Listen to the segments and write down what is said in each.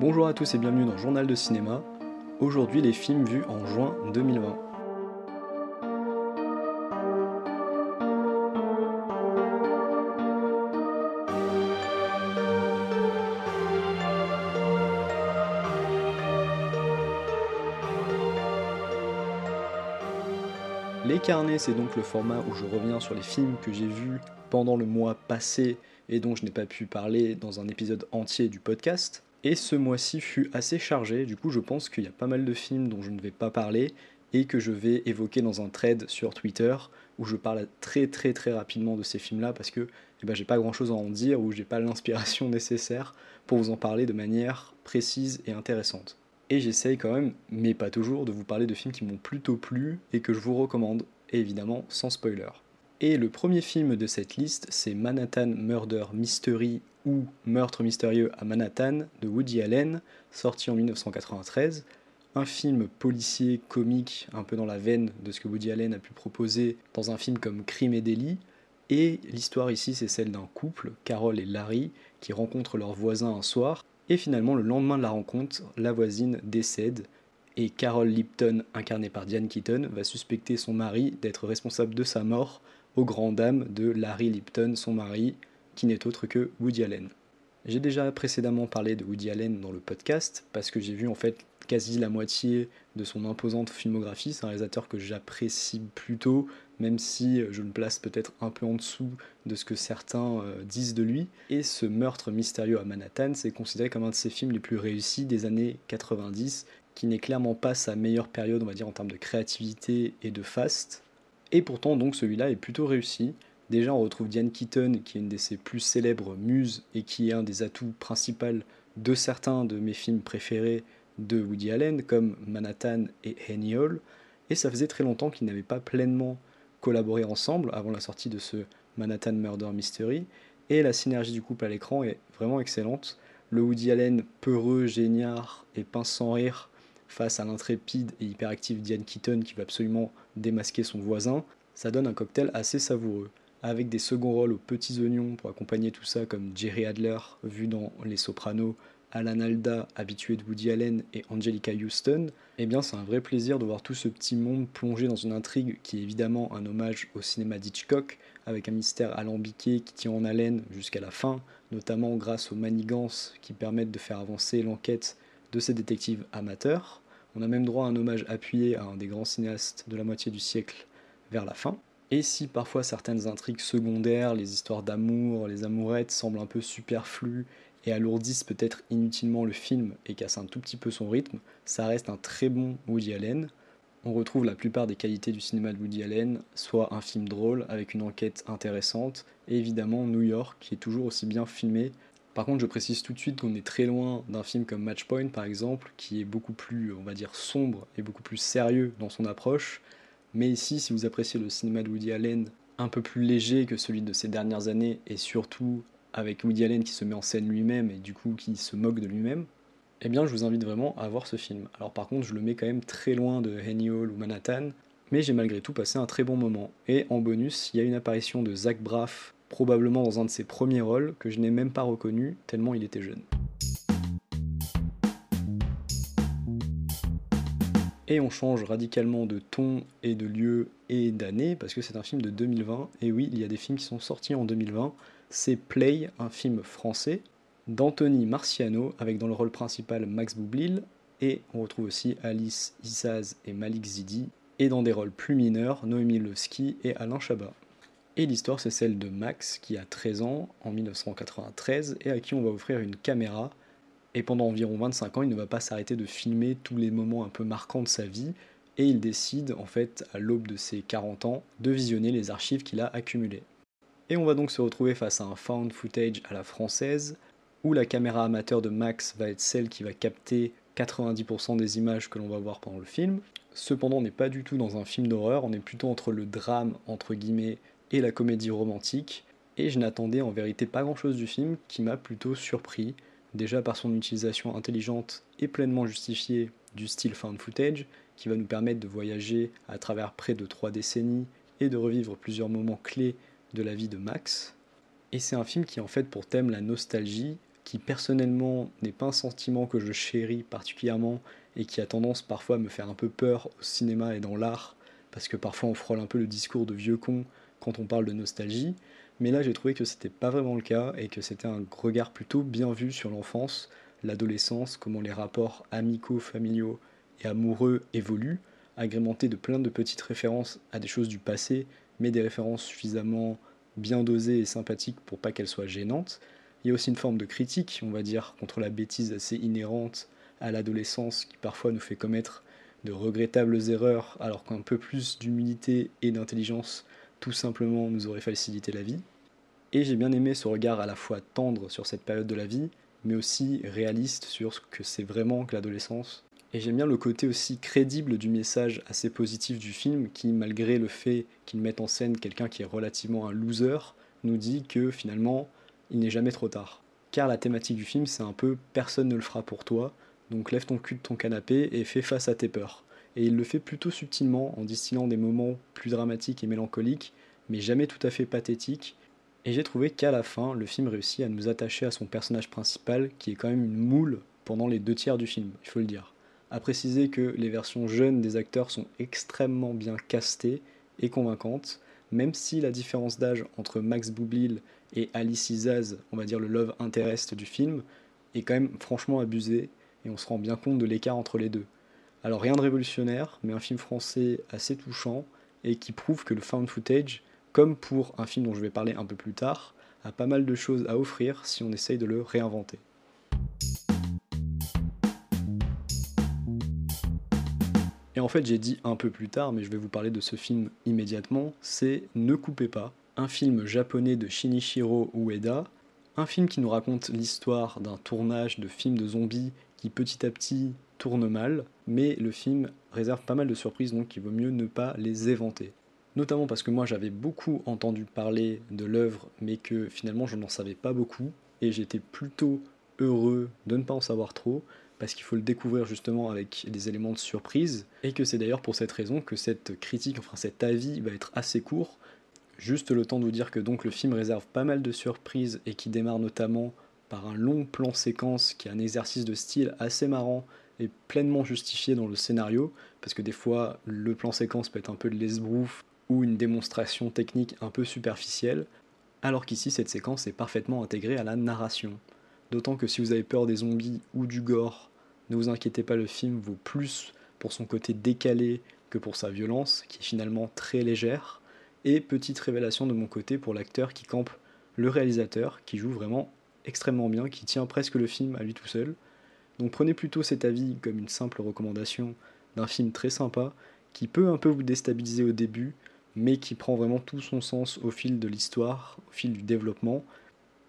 Bonjour à tous et bienvenue dans Journal de cinéma. Aujourd'hui les films vus en juin 2020. Les carnets, c'est donc le format où je reviens sur les films que j'ai vus pendant le mois passé et dont je n'ai pas pu parler dans un épisode entier du podcast. Et ce mois-ci fut assez chargé, du coup je pense qu'il y a pas mal de films dont je ne vais pas parler et que je vais évoquer dans un thread sur Twitter où je parle très très très rapidement de ces films-là parce que eh ben, j'ai pas grand-chose à en dire ou j'ai pas l'inspiration nécessaire pour vous en parler de manière précise et intéressante. Et j'essaye quand même, mais pas toujours, de vous parler de films qui m'ont plutôt plu et que je vous recommande, évidemment sans spoiler. Et le premier film de cette liste, c'est Manhattan Murder Mystery ou Meurtre mystérieux à Manhattan de Woody Allen, sorti en 1993. Un film policier comique, un peu dans la veine de ce que Woody Allen a pu proposer dans un film comme Crime et délit. Et l'histoire ici, c'est celle d'un couple, Carol et Larry, qui rencontrent leur voisin un soir et finalement, le lendemain de la rencontre, la voisine décède et Carol Lipton, incarnée par Diane Keaton, va suspecter son mari d'être responsable de sa mort aux grandes dames de Larry Lipton, son mari, qui n'est autre que Woody Allen. J'ai déjà précédemment parlé de Woody Allen dans le podcast parce que j'ai vu en fait quasi la moitié de son imposante filmographie. C'est un réalisateur que j'apprécie plutôt, même si je le place peut-être un peu en dessous de ce que certains euh, disent de lui. Et ce meurtre mystérieux à Manhattan, c'est considéré comme un de ses films les plus réussis des années 90, qui n'est clairement pas sa meilleure période, on va dire, en termes de créativité et de fast. Et pourtant, donc, celui-là est plutôt réussi. Déjà, on retrouve Diane Keaton, qui est une de ses plus célèbres muses et qui est un des atouts principaux de certains de mes films préférés de Woody Allen, comme Manhattan et Henny Hall. Et ça faisait très longtemps qu'ils n'avaient pas pleinement collaboré ensemble avant la sortie de ce Manhattan Murder Mystery. Et la synergie du couple à l'écran est vraiment excellente. Le Woody Allen peureux, géniard et pince sans rire face à l'intrépide et hyperactive Diane Keaton qui va absolument démasquer son voisin, ça donne un cocktail assez savoureux avec des seconds rôles aux petits oignons pour accompagner tout ça, comme Jerry Adler, vu dans Les Sopranos, Alan Alda, habitué de Woody Allen, et Angelica Houston, eh bien c'est un vrai plaisir de voir tout ce petit monde plongé dans une intrigue qui est évidemment un hommage au cinéma d'Hitchcock, avec un mystère alambiqué qui tient en haleine jusqu'à la fin, notamment grâce aux manigances qui permettent de faire avancer l'enquête de ces détectives amateurs. On a même droit à un hommage appuyé à un des grands cinéastes de la moitié du siècle vers la fin. Et si parfois certaines intrigues secondaires, les histoires d'amour, les amourettes semblent un peu superflues et alourdissent peut-être inutilement le film et cassent un tout petit peu son rythme, ça reste un très bon Woody Allen. On retrouve la plupart des qualités du cinéma de Woody Allen, soit un film drôle avec une enquête intéressante, et évidemment New York qui est toujours aussi bien filmé. Par contre, je précise tout de suite qu'on est très loin d'un film comme Matchpoint par exemple, qui est beaucoup plus, on va dire, sombre et beaucoup plus sérieux dans son approche, mais ici, si vous appréciez le cinéma de Woody Allen un peu plus léger que celui de ces dernières années, et surtout avec Woody Allen qui se met en scène lui-même et du coup qui se moque de lui-même, eh bien je vous invite vraiment à voir ce film. Alors par contre, je le mets quand même très loin de Henny Hall ou Manhattan, mais j'ai malgré tout passé un très bon moment. Et en bonus, il y a une apparition de Zach Braff, probablement dans un de ses premiers rôles, que je n'ai même pas reconnu tellement il était jeune. Et on change radicalement de ton et de lieu et d'année parce que c'est un film de 2020. Et oui, il y a des films qui sont sortis en 2020. C'est Play, un film français d'Anthony Marciano avec dans le rôle principal Max Boublil. Et on retrouve aussi Alice Issaz et Malik Zidi. Et dans des rôles plus mineurs, Noémie Levski et Alain Chabat. Et l'histoire, c'est celle de Max qui a 13 ans en 1993 et à qui on va offrir une caméra et pendant environ 25 ans, il ne va pas s'arrêter de filmer tous les moments un peu marquants de sa vie. Et il décide, en fait, à l'aube de ses 40 ans, de visionner les archives qu'il a accumulées. Et on va donc se retrouver face à un found footage à la française, où la caméra amateur de Max va être celle qui va capter 90% des images que l'on va voir pendant le film. Cependant, on n'est pas du tout dans un film d'horreur, on est plutôt entre le drame, entre guillemets, et la comédie romantique. Et je n'attendais en vérité pas grand-chose du film, qui m'a plutôt surpris déjà par son utilisation intelligente et pleinement justifiée du style found footage, qui va nous permettre de voyager à travers près de trois décennies et de revivre plusieurs moments clés de la vie de Max. Et c'est un film qui en fait pour thème la nostalgie, qui personnellement n'est pas un sentiment que je chéris particulièrement et qui a tendance parfois à me faire un peu peur au cinéma et dans l'art, parce que parfois on frôle un peu le discours de vieux con quand on parle de nostalgie, mais là j'ai trouvé que c'était pas vraiment le cas et que c'était un regard plutôt bien vu sur l'enfance, l'adolescence, comment les rapports amicaux, familiaux et amoureux évoluent, agrémentés de plein de petites références à des choses du passé, mais des références suffisamment bien dosées et sympathiques pour pas qu'elles soient gênantes. Il y a aussi une forme de critique, on va dire, contre la bêtise assez inhérente à l'adolescence qui parfois nous fait commettre de regrettables erreurs alors qu'un peu plus d'humilité et d'intelligence tout simplement nous aurait facilité la vie. Et j'ai bien aimé ce regard à la fois tendre sur cette période de la vie, mais aussi réaliste sur ce que c'est vraiment que l'adolescence. Et j'aime bien le côté aussi crédible du message assez positif du film qui, malgré le fait qu'il mette en scène quelqu'un qui est relativement un loser, nous dit que finalement, il n'est jamais trop tard. Car la thématique du film, c'est un peu personne ne le fera pour toi, donc lève ton cul de ton canapé et fais face à tes peurs. Et il le fait plutôt subtilement en distillant des moments plus dramatiques et mélancoliques, mais jamais tout à fait pathétiques. Et j'ai trouvé qu'à la fin, le film réussit à nous attacher à son personnage principal, qui est quand même une moule pendant les deux tiers du film, il faut le dire. À préciser que les versions jeunes des acteurs sont extrêmement bien castées et convaincantes, même si la différence d'âge entre Max Boublil et Alice Izaz, on va dire le love interest du film, est quand même franchement abusée et on se rend bien compte de l'écart entre les deux. Alors rien de révolutionnaire, mais un film français assez touchant et qui prouve que le found footage, comme pour un film dont je vais parler un peu plus tard, a pas mal de choses à offrir si on essaye de le réinventer. Et en fait j'ai dit un peu plus tard, mais je vais vous parler de ce film immédiatement, c'est Ne coupez pas, un film japonais de Shinichiro Ueda, un film qui nous raconte l'histoire d'un tournage de film de zombies qui petit à petit tourne mal, mais le film réserve pas mal de surprises, donc il vaut mieux ne pas les éventer. Notamment parce que moi j'avais beaucoup entendu parler de l'œuvre, mais que finalement je n'en savais pas beaucoup, et j'étais plutôt heureux de ne pas en savoir trop, parce qu'il faut le découvrir justement avec des éléments de surprise, et que c'est d'ailleurs pour cette raison que cette critique, enfin cet avis va être assez court, juste le temps de vous dire que donc le film réserve pas mal de surprises et qui démarre notamment par un long plan séquence qui est un exercice de style assez marrant et pleinement justifié dans le scénario, parce que des fois le plan séquence peut être un peu de l'esbrouf ou une démonstration technique un peu superficielle, alors qu'ici cette séquence est parfaitement intégrée à la narration. D'autant que si vous avez peur des zombies ou du gore, ne vous inquiétez pas, le film vaut plus pour son côté décalé que pour sa violence, qui est finalement très légère. Et petite révélation de mon côté pour l'acteur qui campe le réalisateur, qui joue vraiment extrêmement bien, qui tient presque le film à lui tout seul. Donc prenez plutôt cet avis comme une simple recommandation d'un film très sympa, qui peut un peu vous déstabiliser au début, mais qui prend vraiment tout son sens au fil de l'histoire, au fil du développement,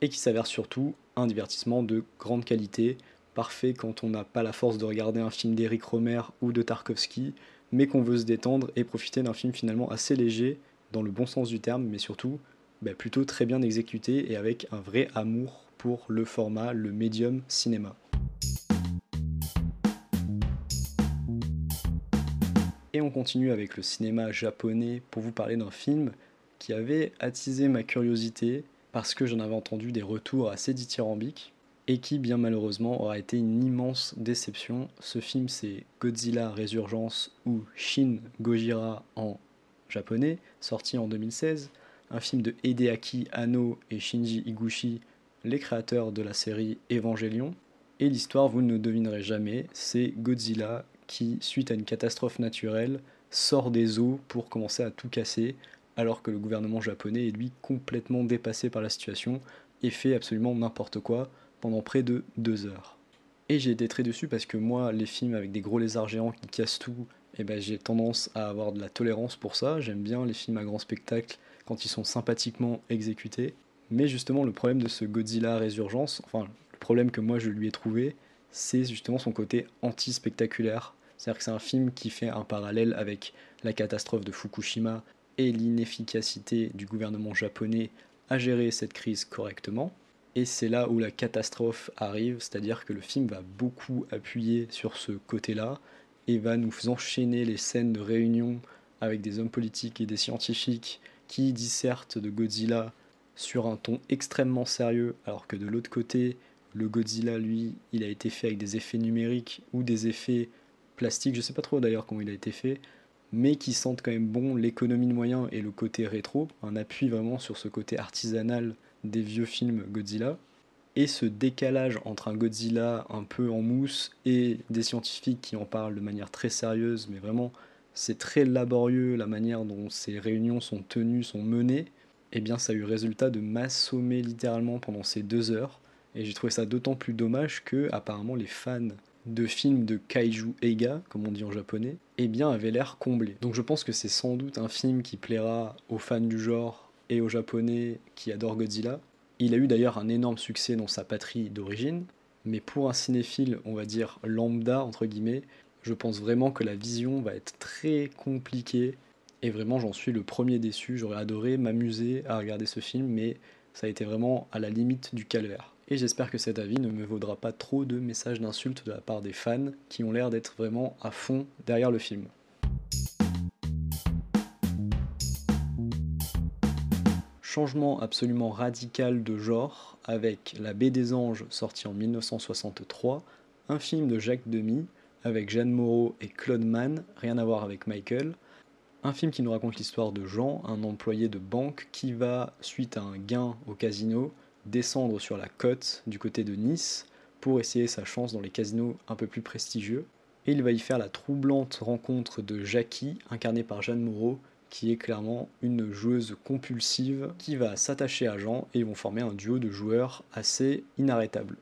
et qui s'avère surtout un divertissement de grande qualité, parfait quand on n'a pas la force de regarder un film d'Eric Romer ou de Tarkovsky, mais qu'on veut se détendre et profiter d'un film finalement assez léger, dans le bon sens du terme, mais surtout bah, plutôt très bien exécuté et avec un vrai amour pour le format, le médium cinéma. Et on continue avec le cinéma japonais pour vous parler d'un film qui avait attisé ma curiosité parce que j'en avais entendu des retours assez dithyrambiques et qui bien malheureusement aura été une immense déception. Ce film c'est Godzilla Résurgence ou Shin Gojira en japonais, sorti en 2016, un film de Hideaki Anno et Shinji Higuchi les créateurs de la série Evangelion. Et l'histoire, vous ne devinerez jamais, c'est Godzilla qui, suite à une catastrophe naturelle, sort des eaux pour commencer à tout casser, alors que le gouvernement japonais est lui complètement dépassé par la situation et fait absolument n'importe quoi pendant près de deux heures. Et j'ai été très dessus parce que moi, les films avec des gros lézards géants qui cassent tout, eh ben, j'ai tendance à avoir de la tolérance pour ça. J'aime bien les films à grand spectacle quand ils sont sympathiquement exécutés. Mais justement, le problème de ce Godzilla Résurgence, enfin, le problème que moi je lui ai trouvé, c'est justement son côté anti-spectaculaire. C'est-à-dire que c'est un film qui fait un parallèle avec la catastrophe de Fukushima et l'inefficacité du gouvernement japonais à gérer cette crise correctement. Et c'est là où la catastrophe arrive, c'est-à-dire que le film va beaucoup appuyer sur ce côté-là et va nous enchaîner les scènes de réunion avec des hommes politiques et des scientifiques qui dissertent de Godzilla sur un ton extrêmement sérieux, alors que de l'autre côté, le Godzilla, lui, il a été fait avec des effets numériques ou des effets plastiques, je sais pas trop d'ailleurs comment il a été fait, mais qui sentent quand même bon l'économie de moyens et le côté rétro, un appui vraiment sur ce côté artisanal des vieux films Godzilla. Et ce décalage entre un Godzilla un peu en mousse et des scientifiques qui en parlent de manière très sérieuse, mais vraiment c'est très laborieux la manière dont ces réunions sont tenues, sont menées, et eh bien ça a eu résultat de m'assommer littéralement pendant ces deux heures. Et j'ai trouvé ça d'autant plus dommage que apparemment les fans de films de kaiju eiga, comme on dit en japonais, eh bien avaient l'air comblés. Donc je pense que c'est sans doute un film qui plaira aux fans du genre et aux japonais qui adorent Godzilla. Il a eu d'ailleurs un énorme succès dans sa patrie d'origine, mais pour un cinéphile, on va dire lambda entre guillemets, je pense vraiment que la vision va être très compliquée et vraiment j'en suis le premier déçu. J'aurais adoré m'amuser à regarder ce film, mais ça a été vraiment à la limite du calvaire. Et j'espère que cet avis ne me vaudra pas trop de messages d'insultes de la part des fans qui ont l'air d'être vraiment à fond derrière le film. Changement absolument radical de genre avec La Baie des Anges sorti en 1963, un film de Jacques Demy avec Jeanne Moreau et Claude Mann, rien à voir avec Michael, un film qui nous raconte l'histoire de Jean, un employé de banque qui va, suite à un gain au casino, descendre sur la côte du côté de Nice pour essayer sa chance dans les casinos un peu plus prestigieux. Et il va y faire la troublante rencontre de Jackie, incarnée par Jeanne Moreau, qui est clairement une joueuse compulsive qui va s'attacher à Jean et ils vont former un duo de joueurs assez inarrêtable.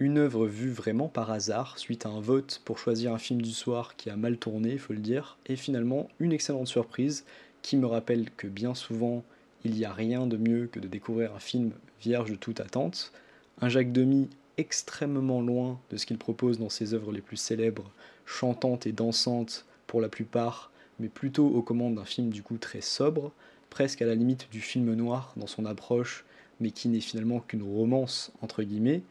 Une œuvre vue vraiment par hasard, suite à un vote pour choisir un film du soir qui a mal tourné, il faut le dire, et finalement une excellente surprise qui me rappelle que bien souvent il n'y a rien de mieux que de découvrir un film vierge de toute attente, un Jacques Demy extrêmement loin de ce qu'il propose dans ses œuvres les plus célèbres, chantantes et dansantes pour la plupart, mais plutôt aux commandes d'un film du coup très sobre, presque à la limite du film noir dans son approche, mais qui n'est finalement qu'une romance entre guillemets.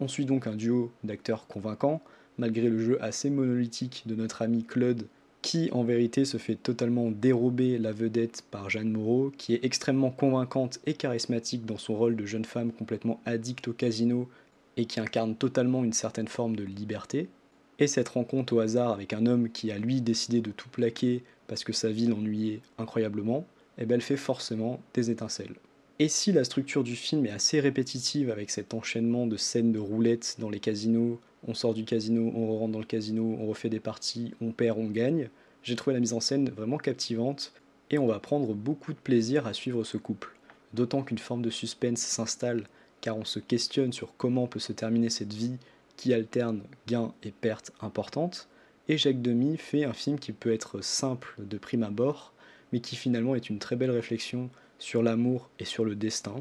On suit donc un duo d'acteurs convaincants, malgré le jeu assez monolithique de notre ami Claude qui en vérité se fait totalement dérober la vedette par Jeanne Moreau, qui est extrêmement convaincante et charismatique dans son rôle de jeune femme complètement addicte au casino et qui incarne totalement une certaine forme de liberté. Et cette rencontre au hasard avec un homme qui a lui décidé de tout plaquer parce que sa vie l'ennuyait incroyablement, eh ben elle fait forcément des étincelles. Et si la structure du film est assez répétitive avec cet enchaînement de scènes de roulettes dans les casinos, on sort du casino, on rentre dans le casino, on refait des parties, on perd, on gagne. J'ai trouvé la mise en scène vraiment captivante et on va prendre beaucoup de plaisir à suivre ce couple. D'autant qu'une forme de suspense s'installe car on se questionne sur comment peut se terminer cette vie qui alterne gains et pertes importantes. Et Jacques Demy fait un film qui peut être simple de prime abord, mais qui finalement est une très belle réflexion sur l'amour et sur le destin.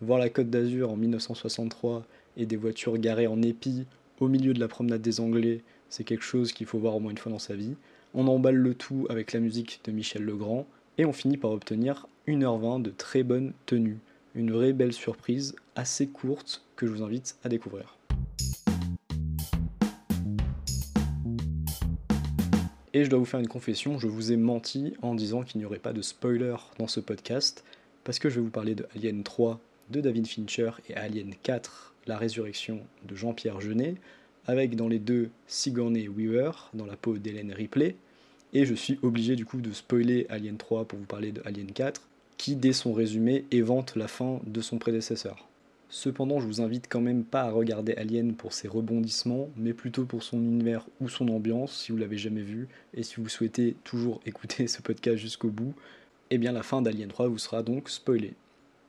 Voir la Côte d'Azur en 1963 et des voitures garées en épi au milieu de la promenade des Anglais, c'est quelque chose qu'il faut voir au moins une fois dans sa vie. On emballe le tout avec la musique de Michel Legrand et on finit par obtenir 1h20 de très bonne tenue. Une vraie belle surprise, assez courte, que je vous invite à découvrir. Et je dois vous faire une confession, je vous ai menti en disant qu'il n'y aurait pas de spoiler dans ce podcast, parce que je vais vous parler de Alien 3 de David Fincher et Alien 4 la résurrection de Jean-Pierre Jeunet, avec dans les deux Sigourney Weaver, dans la peau d'Hélène Ripley, et je suis obligé du coup de spoiler Alien 3 pour vous parler de Alien 4, qui dès son résumé évente la fin de son prédécesseur. Cependant, je vous invite quand même pas à regarder Alien pour ses rebondissements, mais plutôt pour son univers ou son ambiance, si vous l'avez jamais vu, et si vous souhaitez toujours écouter ce podcast jusqu'au bout, eh bien la fin d'Alien 3 vous sera donc spoilée.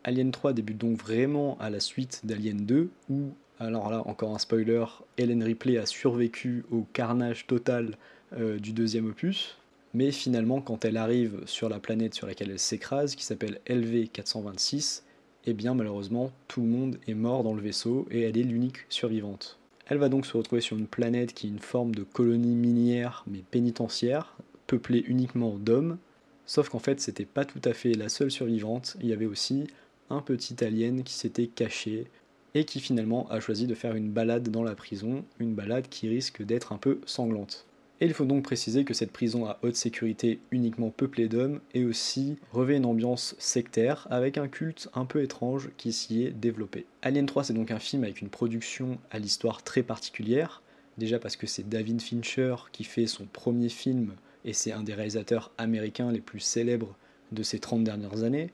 Alien 3 débute donc vraiment à la suite d'Alien 2, où, alors là, encore un spoiler, Helen Ripley a survécu au carnage total euh, du deuxième opus, mais finalement, quand elle arrive sur la planète sur laquelle elle s'écrase, qui s'appelle LV426, eh bien malheureusement, tout le monde est mort dans le vaisseau et elle est l'unique survivante. Elle va donc se retrouver sur une planète qui est une forme de colonie minière mais pénitentiaire, peuplée uniquement d'hommes, sauf qu'en fait c'était pas tout à fait la seule survivante, il y avait aussi un petit alien qui s'était caché et qui finalement a choisi de faire une balade dans la prison, une balade qui risque d'être un peu sanglante. Et il faut donc préciser que cette prison à haute sécurité uniquement peuplée d'hommes est aussi revêt une ambiance sectaire avec un culte un peu étrange qui s'y est développé. Alien 3 c'est donc un film avec une production à l'histoire très particulière, déjà parce que c'est David Fincher qui fait son premier film et c'est un des réalisateurs américains les plus célèbres de ces 30 dernières années,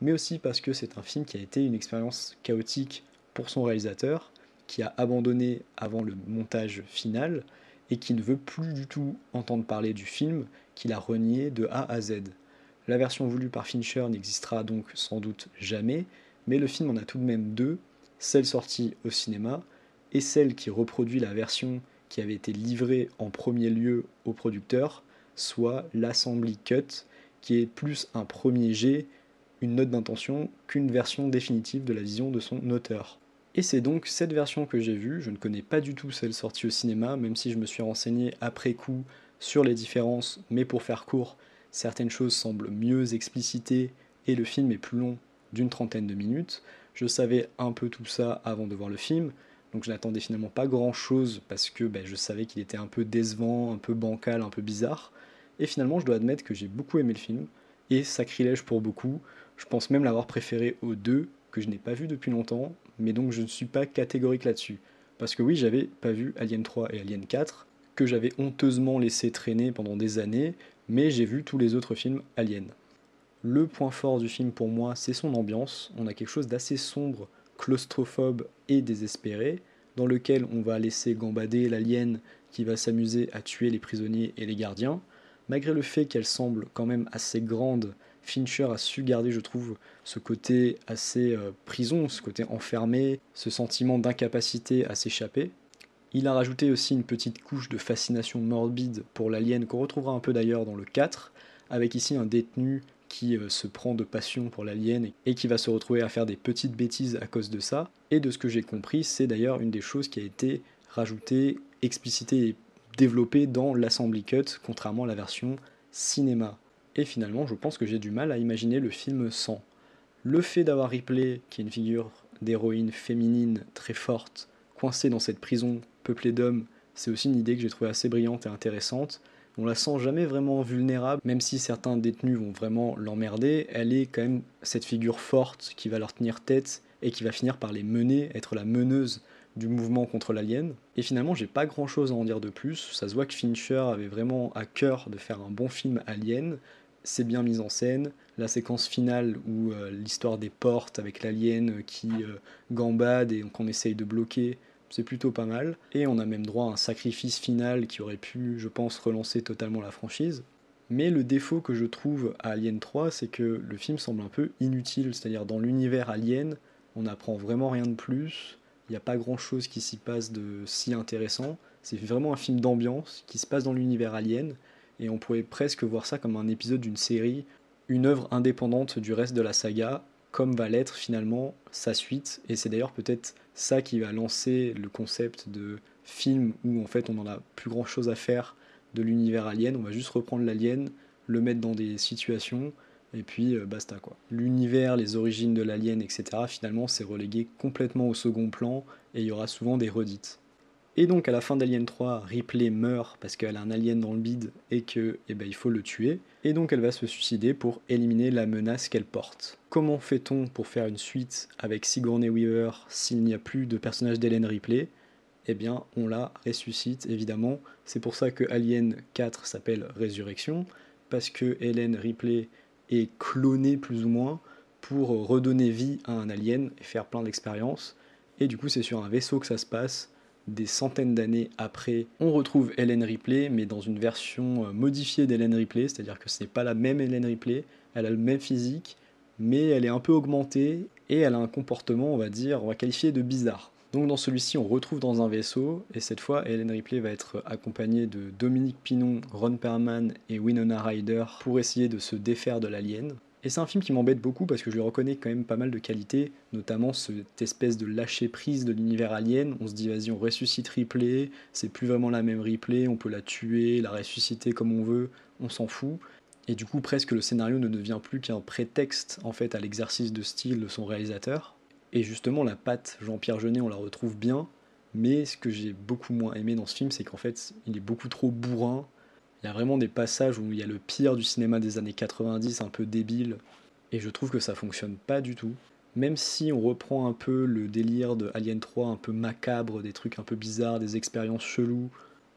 mais aussi parce que c'est un film qui a été une expérience chaotique pour son réalisateur, qui a abandonné avant le montage final et qui ne veut plus du tout entendre parler du film qu'il a renié de A à Z. La version voulue par Fincher n'existera donc sans doute jamais, mais le film en a tout de même deux, celle sortie au cinéma et celle qui reproduit la version qui avait été livrée en premier lieu au producteur, soit l'Assembly Cut, qui est plus un premier jet, une note d'intention, qu'une version définitive de la vision de son auteur. Et c'est donc cette version que j'ai vue, je ne connais pas du tout celle sortie au cinéma, même si je me suis renseigné après coup sur les différences, mais pour faire court, certaines choses semblent mieux explicitées et le film est plus long d'une trentaine de minutes. Je savais un peu tout ça avant de voir le film, donc je n'attendais finalement pas grand chose parce que ben, je savais qu'il était un peu décevant, un peu bancal, un peu bizarre. Et finalement, je dois admettre que j'ai beaucoup aimé le film, et sacrilège pour beaucoup. Je pense même l'avoir préféré aux deux, que je n'ai pas vu depuis longtemps, mais donc je ne suis pas catégorique là-dessus. Parce que oui, j'avais pas vu Alien 3 et Alien 4, que j'avais honteusement laissé traîner pendant des années, mais j'ai vu tous les autres films Alien. Le point fort du film pour moi, c'est son ambiance. On a quelque chose d'assez sombre, claustrophobe et désespéré, dans lequel on va laisser gambader l'alien qui va s'amuser à tuer les prisonniers et les gardiens. Malgré le fait qu'elle semble quand même assez grande Fincher a su garder, je trouve, ce côté assez euh, prison, ce côté enfermé, ce sentiment d'incapacité à s'échapper. Il a rajouté aussi une petite couche de fascination morbide pour l'alien qu'on retrouvera un peu d'ailleurs dans le 4, avec ici un détenu qui euh, se prend de passion pour l'alien et qui va se retrouver à faire des petites bêtises à cause de ça. Et de ce que j'ai compris, c'est d'ailleurs une des choses qui a été rajoutée, explicitée et développée dans l'Assembly Cut, contrairement à la version cinéma. Et finalement, je pense que j'ai du mal à imaginer le film sans. Le fait d'avoir Ripley, qui est une figure d'héroïne féminine très forte, coincée dans cette prison peuplée d'hommes, c'est aussi une idée que j'ai trouvée assez brillante et intéressante. On la sent jamais vraiment vulnérable, même si certains détenus vont vraiment l'emmerder, elle est quand même cette figure forte qui va leur tenir tête et qui va finir par les mener, être la meneuse du mouvement contre l'alien. Et finalement, j'ai pas grand chose à en dire de plus. Ça se voit que Fincher avait vraiment à cœur de faire un bon film alien, c'est bien mis en scène. La séquence finale où euh, l'histoire des portes avec l'alien qui euh, gambade et qu'on essaye de bloquer, c'est plutôt pas mal. Et on a même droit à un sacrifice final qui aurait pu, je pense, relancer totalement la franchise. Mais le défaut que je trouve à Alien 3, c'est que le film semble un peu inutile, c'est-à-dire dans l'univers Alien, on n'apprend vraiment rien de plus, il n'y a pas grand-chose qui s'y passe de si intéressant, c'est vraiment un film d'ambiance qui se passe dans l'univers Alien, et on pourrait presque voir ça comme un épisode d'une série, une œuvre indépendante du reste de la saga, comme va l'être finalement sa suite, et c'est d'ailleurs peut-être ça qui va lancer le concept de film où en fait on n'en a plus grand chose à faire de l'univers alien, on va juste reprendre l'alien, le mettre dans des situations, et puis euh, basta quoi. L'univers, les origines de l'alien, etc., finalement c'est relégué complètement au second plan, et il y aura souvent des redites. Et donc à la fin d'Alien 3, Ripley meurt parce qu'elle a un alien dans le bide et que eh ben, faut le tuer. Et donc elle va se suicider pour éliminer la menace qu'elle porte. Comment fait-on pour faire une suite avec Sigourney Weaver s'il n'y a plus de personnage d'Hélène Ripley? Eh bien on la ressuscite évidemment. C'est pour ça que Alien 4 s'appelle Résurrection, parce que Hélène Ripley est clonée plus ou moins pour redonner vie à un alien et faire plein d'expériences. Et du coup c'est sur un vaisseau que ça se passe des centaines d'années après, on retrouve Hélène Ripley, mais dans une version euh, modifiée d'Hélène Ripley, c'est-à-dire que ce n'est pas la même Hélène Ripley, elle a le même physique, mais elle est un peu augmentée et elle a un comportement, on va dire, on va qualifier de bizarre. Donc dans celui-ci, on retrouve dans un vaisseau, et cette fois, Hélène Ripley va être accompagnée de Dominique Pinon, Ron Perlman et Winona Ryder pour essayer de se défaire de l'alien. Et c'est un film qui m'embête beaucoup parce que je lui reconnais quand même pas mal de qualités, notamment cette espèce de lâcher prise de l'univers alien. On se dit vas-y on ressuscite Ripley, c'est plus vraiment la même Ripley, on peut la tuer, la ressusciter comme on veut, on s'en fout. Et du coup presque le scénario ne devient plus qu'un prétexte en fait à l'exercice de style de son réalisateur. Et justement la patte Jean-Pierre Jeunet on la retrouve bien, Mais ce que j'ai beaucoup moins aimé dans ce film, c'est qu'en fait, il est beaucoup trop bourrin. Il y a vraiment des passages où il y a le pire du cinéma des années 90, un peu débile, et je trouve que ça fonctionne pas du tout. Même si on reprend un peu le délire de Alien 3, un peu macabre, des trucs un peu bizarres, des expériences cheloues,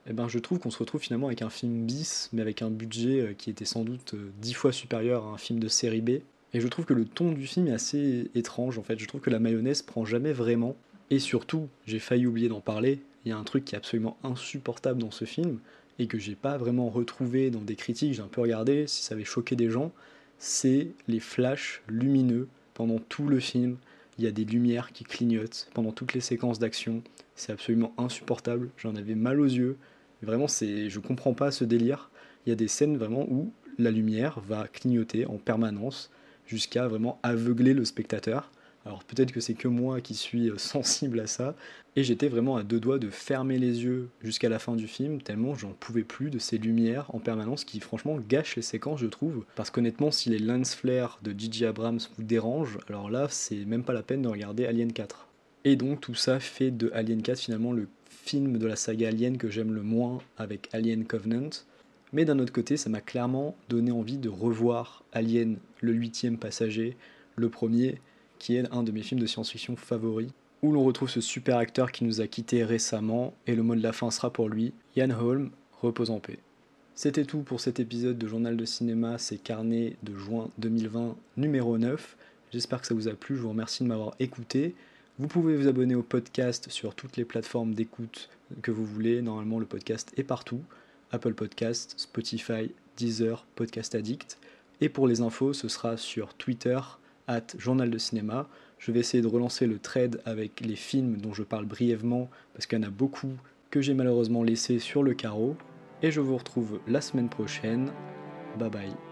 eh ben je trouve qu'on se retrouve finalement avec un film bis, mais avec un budget euh, qui était sans doute euh, dix fois supérieur à un film de série B. Et je trouve que le ton du film est assez étrange en fait. Je trouve que la mayonnaise prend jamais vraiment. Et surtout, j'ai failli oublier d'en parler, il y a un truc qui est absolument insupportable dans ce film et que j'ai pas vraiment retrouvé dans des critiques, j'ai un peu regardé si ça avait choqué des gens, c'est les flashs lumineux pendant tout le film. Il y a des lumières qui clignotent pendant toutes les séquences d'action. C'est absolument insupportable. J'en avais mal aux yeux. Vraiment, c'est, je comprends pas ce délire. Il y a des scènes vraiment où la lumière va clignoter en permanence jusqu'à vraiment aveugler le spectateur. Alors peut-être que c'est que moi qui suis euh, sensible à ça, et j'étais vraiment à deux doigts de fermer les yeux jusqu'à la fin du film, tellement j'en pouvais plus de ces lumières en permanence qui franchement gâchent les séquences, je trouve. Parce qu'honnêtement, si les lens flares de J.J. Abrams vous dérangent, alors là, c'est même pas la peine de regarder Alien 4. Et donc tout ça fait de Alien 4 finalement le film de la saga Alien que j'aime le moins avec Alien Covenant. Mais d'un autre côté, ça m'a clairement donné envie de revoir Alien, le huitième passager, le premier, qui est un de mes films de science-fiction favoris, où l'on retrouve ce super acteur qui nous a quittés récemment, et le mot de la fin sera pour lui, Ian Holm, repose en paix. C'était tout pour cet épisode de Journal de cinéma, c'est carnet de juin 2020, numéro 9. J'espère que ça vous a plu, je vous remercie de m'avoir écouté. Vous pouvez vous abonner au podcast sur toutes les plateformes d'écoute que vous voulez. Normalement, le podcast est partout. Apple Podcast, Spotify, Deezer, Podcast Addict. Et pour les infos, ce sera sur Twitter, at Journal de Cinéma. Je vais essayer de relancer le trade avec les films dont je parle brièvement, parce qu'il y en a beaucoup que j'ai malheureusement laissés sur le carreau. Et je vous retrouve la semaine prochaine. Bye bye.